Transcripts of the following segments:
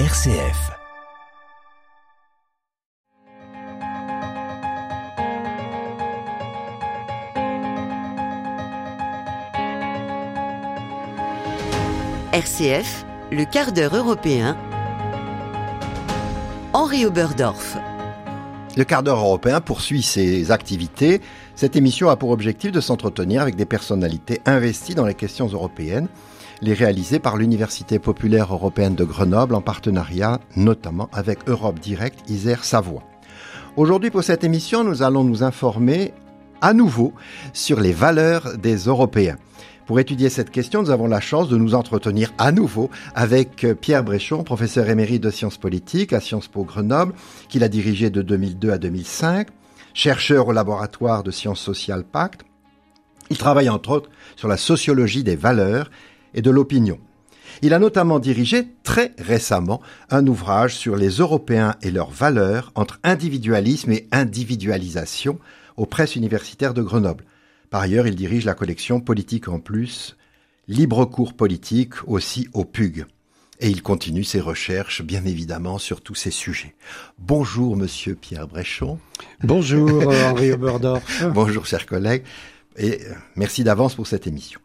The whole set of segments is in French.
RCF. RCF, le quart d'heure européen. Henri Oberdorf. Le quart d'heure européen poursuit ses activités. Cette émission a pour objectif de s'entretenir avec des personnalités investies dans les questions européennes, les réaliser par l'Université populaire européenne de Grenoble en partenariat notamment avec Europe Direct Isère Savoie. Aujourd'hui pour cette émission, nous allons nous informer à nouveau sur les valeurs des Européens. Pour étudier cette question, nous avons la chance de nous entretenir à nouveau avec Pierre Bréchon, professeur émérite de sciences politiques à Sciences Po Grenoble, qu'il a dirigé de 2002 à 2005, chercheur au laboratoire de sciences sociales Pacte. Il travaille entre autres sur la sociologie des valeurs et de l'opinion. Il a notamment dirigé très récemment un ouvrage sur les Européens et leurs valeurs entre individualisme et individualisation aux presses universitaires de Grenoble. Par ailleurs, il dirige la collection Politique en plus, libre cours politique aussi au PUG. Et il continue ses recherches, bien évidemment, sur tous ces sujets. Bonjour, monsieur Pierre Bréchon. Bonjour, Henri Oberdorf. Bonjour, chers collègues. Et euh, merci d'avance pour cette émission.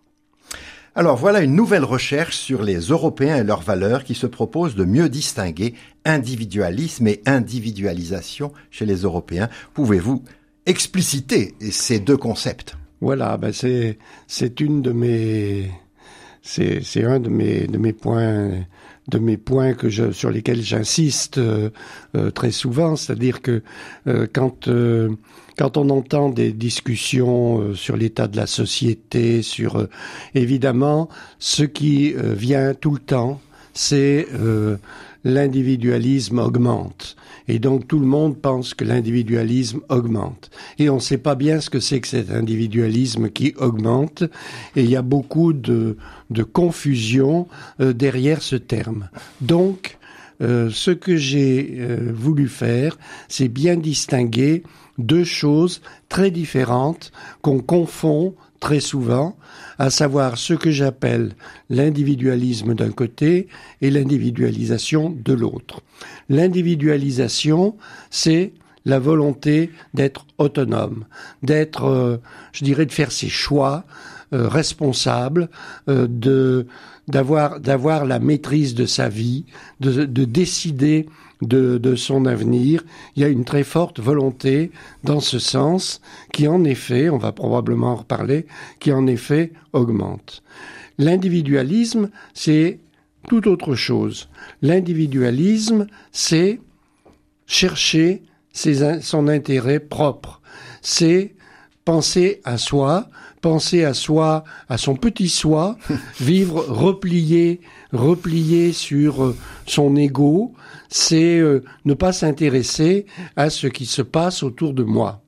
Alors voilà une nouvelle recherche sur les Européens et leurs valeurs qui se propose de mieux distinguer individualisme et individualisation chez les Européens. Pouvez-vous expliciter ces deux concepts? Voilà, ben c'est un de mes points de mes points que sur lesquels j'insiste euh, euh, très souvent, c'est-à-dire que euh, quand quand on entend des discussions sur l'état de la société, sur évidemment ce qui vient tout le temps, c'est l'individualisme augmente. Et donc tout le monde pense que l'individualisme augmente. Et on ne sait pas bien ce que c'est que cet individualisme qui augmente. Et il y a beaucoup de, de confusion euh, derrière ce terme. Donc, euh, ce que j'ai euh, voulu faire, c'est bien distinguer deux choses très différentes qu'on confond très souvent, à savoir ce que j'appelle l'individualisme d'un côté et l'individualisation de l'autre. L'individualisation, c'est la volonté d'être autonome, d'être, euh, je dirais, de faire ses choix euh, responsables, euh, de d'avoir d'avoir la maîtrise de sa vie, de, de décider de, de, son avenir. Il y a une très forte volonté dans ce sens qui en effet, on va probablement en reparler, qui en effet augmente. L'individualisme, c'est tout autre chose. L'individualisme, c'est chercher ses, son intérêt propre. C'est penser à soi, penser à soi, à son petit soi, vivre replié, replié sur son ego, c'est euh, ne pas s'intéresser à ce qui se passe autour de moi.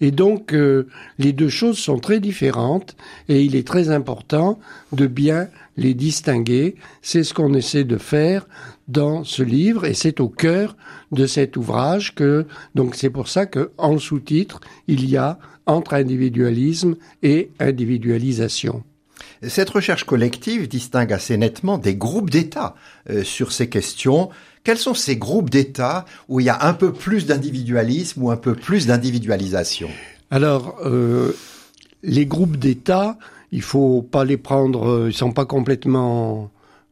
Et donc, euh, les deux choses sont très différentes et il est très important de bien les distinguer. C'est ce qu'on essaie de faire dans ce livre et c'est au cœur de cet ouvrage que, donc c'est pour ça que, en sous-titre, il y a entre individualisme et individualisation. Cette recherche collective distingue assez nettement des groupes d'États euh, sur ces questions. Quels sont ces groupes d'États où il y a un peu plus d'individualisme ou un peu plus d'individualisation? Alors, euh, les groupes d'États, il faut pas les prendre, euh, ils sont pas complètement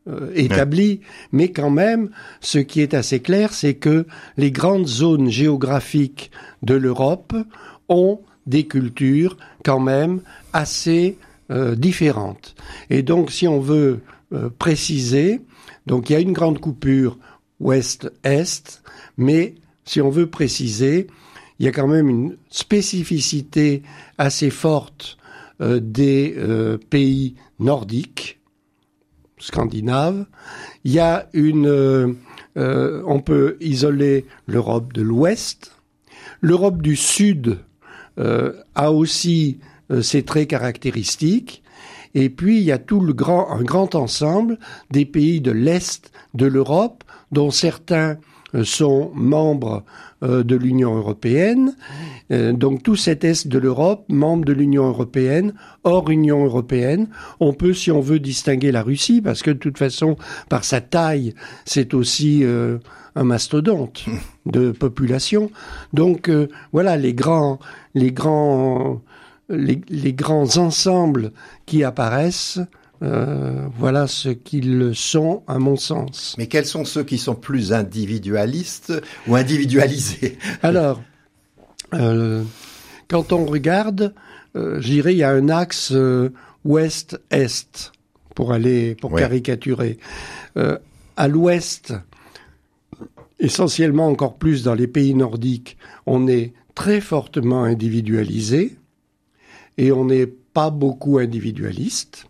euh, établis, mais quand même, ce qui est assez clair, c'est que les grandes zones géographiques de l'Europe ont des cultures quand même assez euh, différentes. Et donc, si on veut euh, préciser, donc il y a une grande coupure ouest-est, mais si on veut préciser, il y a quand même une spécificité assez forte euh, des pays nordiques, scandinaves. Il y a une, on peut isoler l'Europe de l'Ouest. L'Europe du Sud a aussi ses traits caractéristiques. Et puis il y a tout le grand, un grand ensemble des pays de l'Est de l'Europe, dont certains sont membres de l'Union européenne. donc tout cet est de l'Europe, membre de l'Union européenne, hors Union européenne. On peut, si on veut, distinguer la Russie, parce que de toute façon, par sa taille, c'est aussi un mastodonte de population. Donc voilà, les grands, les grands, les grands ensembles qui apparaissent euh, voilà ce qu'ils sont à mon sens. Mais quels sont ceux qui sont plus individualistes ou individualisés? Alors, euh, quand on regarde, euh, je dirais il y a un axe ouest-est pour aller pour caricaturer. à l'ouest, essentiellement encore plus dans les pays nordiques, on est très fortement individualisé et on n'est pas beaucoup individualiste.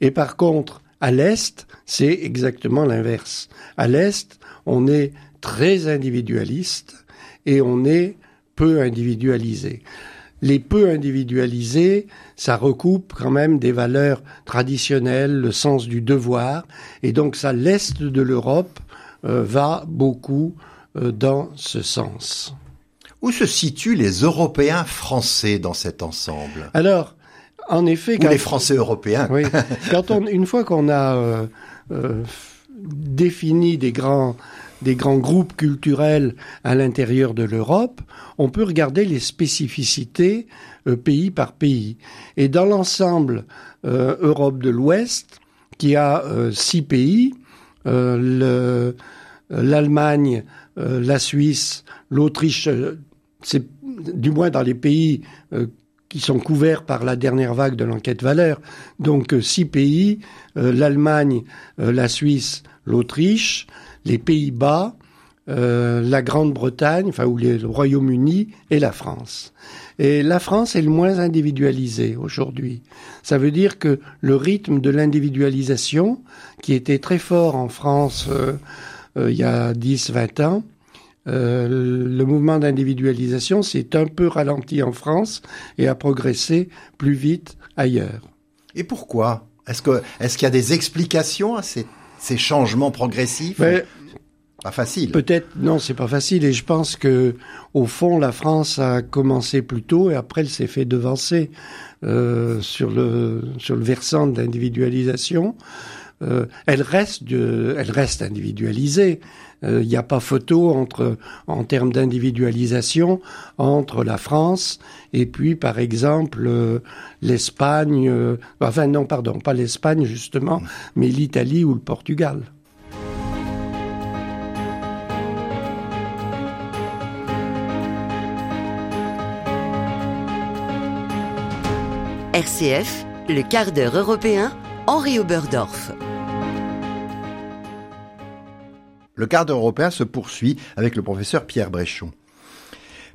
Et par contre, à l'Est, c'est exactement l'inverse. À l'Est, on est très individualiste et on est peu individualisé. Les peu individualisés, ça recoupe quand même des valeurs traditionnelles, le sens du devoir, et donc ça, l'Est de l'Europe euh, va beaucoup euh, dans ce sens. Où se situent les Européens français dans cet ensemble Alors, en effet, quand, les Français européens. Oui, quand on, une fois qu'on a euh, euh, défini des grands des grands groupes culturels à l'intérieur de l'Europe, on peut regarder les spécificités euh, pays par pays. Et dans l'ensemble Europe de l'Ouest, qui a six pays, l'Allemagne, la Suisse, l'Autriche, c'est du moins dans les pays qui sont couverts par la dernière vague de l'enquête valeur. Donc euh, six pays, euh, l'Allemagne, euh, la Suisse, l'Autriche, les Pays-Bas, la Grande-Bretagne, enfin ou le Royaume-Uni et la France. Et la France est le moins individualisée aujourd'hui. Ça veut dire que le rythme de l'individualisation, qui était très fort en France il y a 10-20 ans, euh, le mouvement d'individualisation s'est un peu ralenti en France et a progressé plus vite ailleurs. Et pourquoi Est-ce que est-ce qu'il y a des explications à ces, ces changements progressifs Pas facile. Peut-être non, c'est pas facile. Et je pense que au fond, la France a commencé plus tôt et après elle s'est fait devancer euh, sur le sur le versant de l'individualisation. Euh, elle reste elle reste individualisée. Il euh, n'y a pas photo entre, en termes d'individualisation entre la France et puis, par exemple, euh, l'Espagne, enfin non, pardon, pas l'Espagne justement, mais l'Italie ou le Portugal. RCF, le quart d'heure européen, Henri Oberdorf. Le cadre européen se poursuit avec le professeur Pierre Bréchon.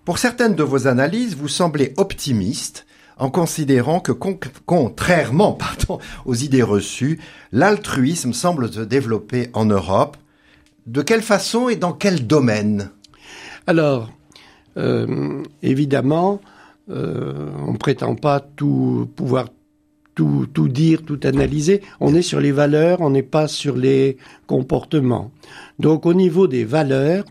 Pour certaines de vos analyses, vous semblez optimiste en considérant que contrairement aux idées reçues, l'altruisme semble se développer en Europe. De quelle façon et dans quel domaine? Alors, euh, évidemment, euh, on ne prétend pas tout pouvoir tout, tout dire, tout analyser. On est sur les valeurs, on n'est pas sur les comportements. Donc au niveau des valeurs,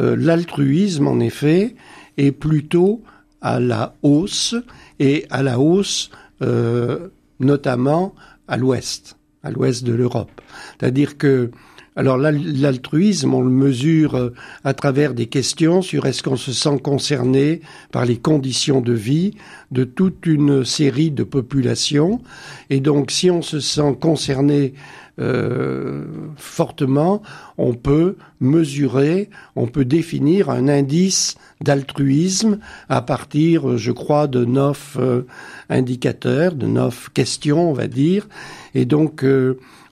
euh, l'altruisme, en effet, est plutôt à la hausse, et à la hausse euh, notamment à l'ouest, à l'ouest de l'Europe. C'est-à-dire que alors l'altruisme, on le mesure euh, à travers des questions sur est-ce qu'on se sent concerné par les conditions de vie de toute une série de populations. Et donc si on se sent concerné euh, fortement, on peut mesurer, on peut définir un indice d'altruisme à partir, je crois, de neuf euh, indicateurs, de neuf questions, on va dire. Et donc,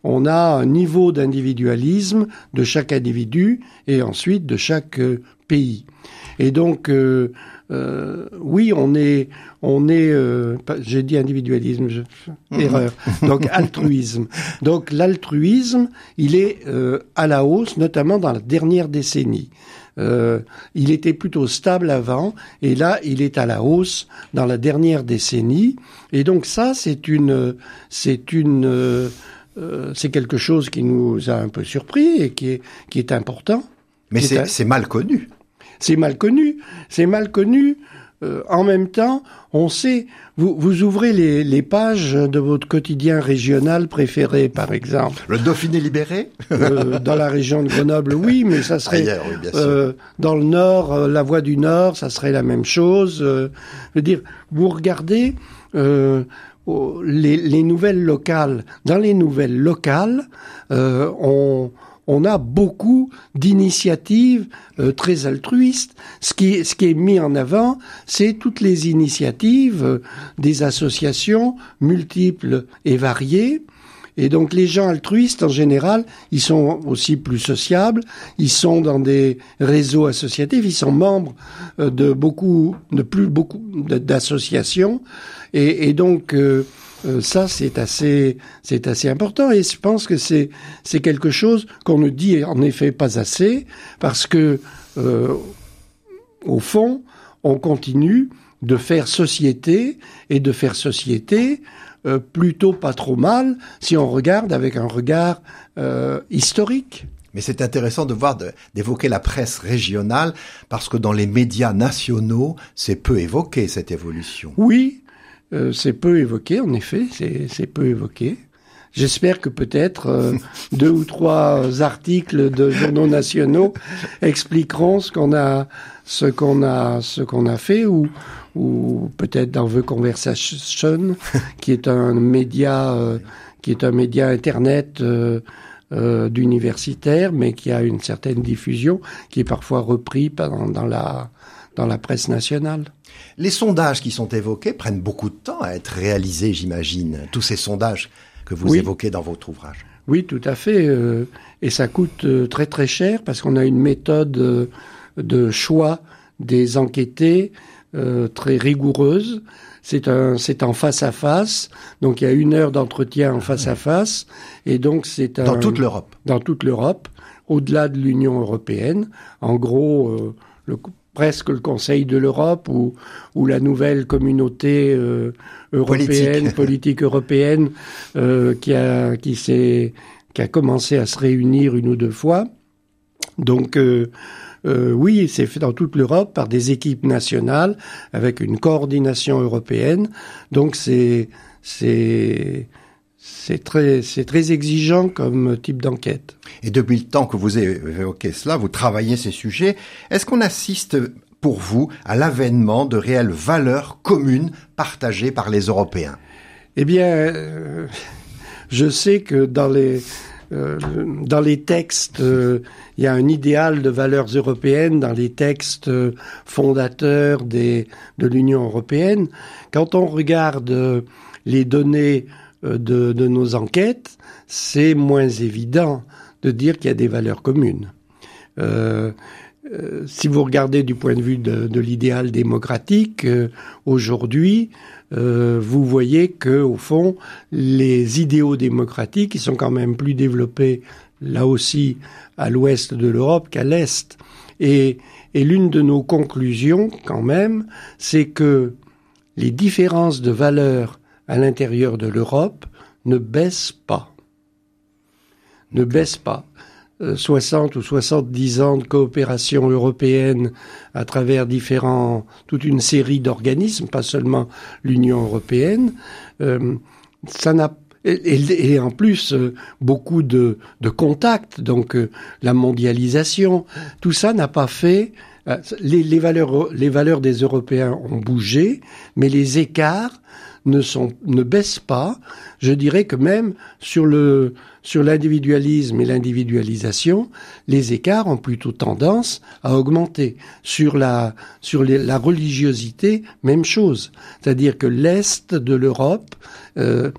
on a un niveau d'individualisme de chaque individu et ensuite de chaque euh, pays. Et donc, euh, euh, oui, on est, on est, j'ai dit individualisme, mhm. erreur. Donc altruisme. Donc l'altruisme, il est à la hausse, notamment dans la dernière décennie. il était plutôt stable avant, et là, il est à la hausse dans la dernière décennie. Et donc ça, c'est une, c'est une euh, c'est quelque chose qui nous a un peu surpris et qui est, qui est important. Mais c'est mal connu. C'est mal connu. C'est mal connu. Euh, en même temps, on sait, vous, vous ouvrez les, les, pages de votre quotidien régional préféré, par exemple. Le Dauphiné libéré? Euh, Dans la région de Grenoble, oui, mais ça serait... euh, dans le Nord, euh, la Voie du Nord, ça serait la même chose. je veux dire, vous regardez les, les, nouvelles locales. Dans les nouvelles locales, on on a beaucoup d'initiatives euh, très altruistes. Ce qui, ce qui est mis en avant, c'est toutes les initiatives euh, des associations multiples et variées. Et donc les gens altruistes, en général, ils sont aussi plus sociables, ils sont dans des réseaux associatifs, ils sont membres euh, de beaucoup, de plus beaucoup d'associations. Et, et, donc euh, ça, c'est assez, c'est assez important. Et je pense que c'est, c'est quelque chose qu'on ne dit en effet pas assez, parce que euh, au fond, on continue de faire société et de faire société euh, plutôt pas trop mal si on regarde avec un regard historique. Mais c'est intéressant de voir, d'évoquer la presse régionale, parce que dans les médias nationaux, c'est peu évoqué cette évolution. Oui, euh, c'est peu évoqué, en effet, c'est peu évoqué. J'espère que peut-être euh, deux ou trois articles de journaux nationaux expliqueront ce qu'on a, ce qu'on a, ce qu'on a fait, ou, ou peut-être dans The Conversation, qui est un média, euh, qui est un média internet d'universitaires, mais qui a une certaine diffusion, qui est parfois repris dans la dans la presse nationale. Les sondages qui sont évoqués prennent beaucoup de temps à être réalisés, j'imagine. Tous ces sondages que vous évoquez dans votre ouvrage. Oui, tout à fait. Euh, et ça coûte euh, très très cher parce qu'on a une méthode euh, de choix des enquêtés très rigoureuse. C'est un, c'est en face à face. Donc il y a une heure d'entretien en face à face. Et donc c'est dans toute l'Europe. Dans toute l'Europe, au-delà de l'Union européenne. En gros, le presque le Conseil de l'Europe ou, ou la nouvelle communauté euh, européenne, politique, européenne, euh, qui a qui s'est qui a commencé à se réunir une ou deux fois. Donc euh, euh oui, c'est fait dans toute l'Europe par des équipes nationales avec une coordination européenne. Donc c'est c'est c'est très, c'est très exigeant comme type d'enquête. Et depuis le temps que vous évoquez cela, vous travaillez ces sujets, est-ce qu'on assiste pour vous à l'avènement de réelles valeurs communes partagées par les Européens? Eh bien, euh, je sais que dans les euh, dans les textes, euh, il y a un idéal de valeurs européennes dans les textes fondateurs des, de l'Union européenne. Quand on regarde les données de, de nos enquêtes, c'est moins évident de dire qu'il y a des valeurs communes. Euh, euh, si vous regardez du point de vue de, l'idéal démocratique, euh, aujourd'hui, euh, vous voyez que au fond, les idéaux démocratiques, ils sont quand même plus développés là aussi à l'ouest de l'Europe qu'à l'est. Et, et l'une de nos conclusions, quand même, c'est que les différences de valeurs à l'intérieur de l'Europe ne baisse pas. Ne baisse pas. 60 euh, ou 70 ans de coopération européenne à travers différents, toute une série d'organismes, pas seulement l'Union européenne, euh, ça n'a et, en plus euh, beaucoup de, de, contacts, donc la mondialisation, tout ça n'a pas fait. Les, les, valeurs, les valeurs des Européens ont bougé, mais les écarts ne, sont, baissent pas. Je dirais que même sur l'individualisme et l'individualisation, les écarts ont plutôt tendance à augmenter. Sur la religiosité, même chose. C'est-à-dire que l'est de l'Europe euh,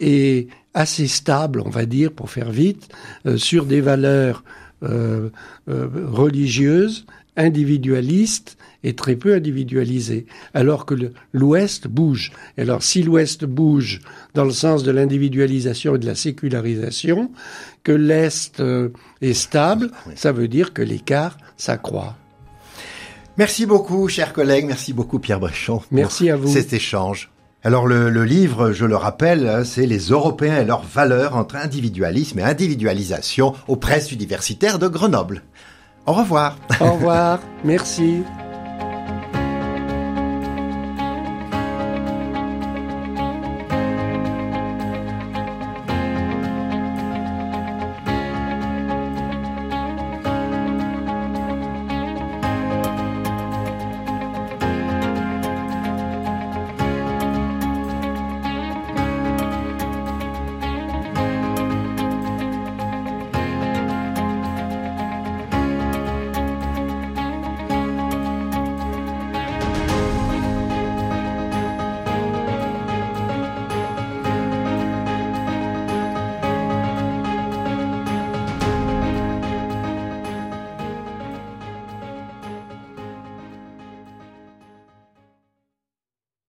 est assez stable, on va dire, pour faire vite, euh, sur des valeurs euh religieuses, individualistes est très peu individualisé, alors que l'Ouest bouge. Alors si l'Ouest bouge dans le sens de l'individualisation et de la sécularisation, que l'Est euh, est stable, ça veut dire que l'écart s'accroît. Merci beaucoup, chers collègues. Merci beaucoup, Pierre Bréchon. Merci à vous. Cet échange. Alors le, le, livre, je le rappelle, c'est Les Européens et leurs valeurs entre individualisme et individualisation aux presses universitaires de Grenoble. Au revoir. Au revoir. Merci.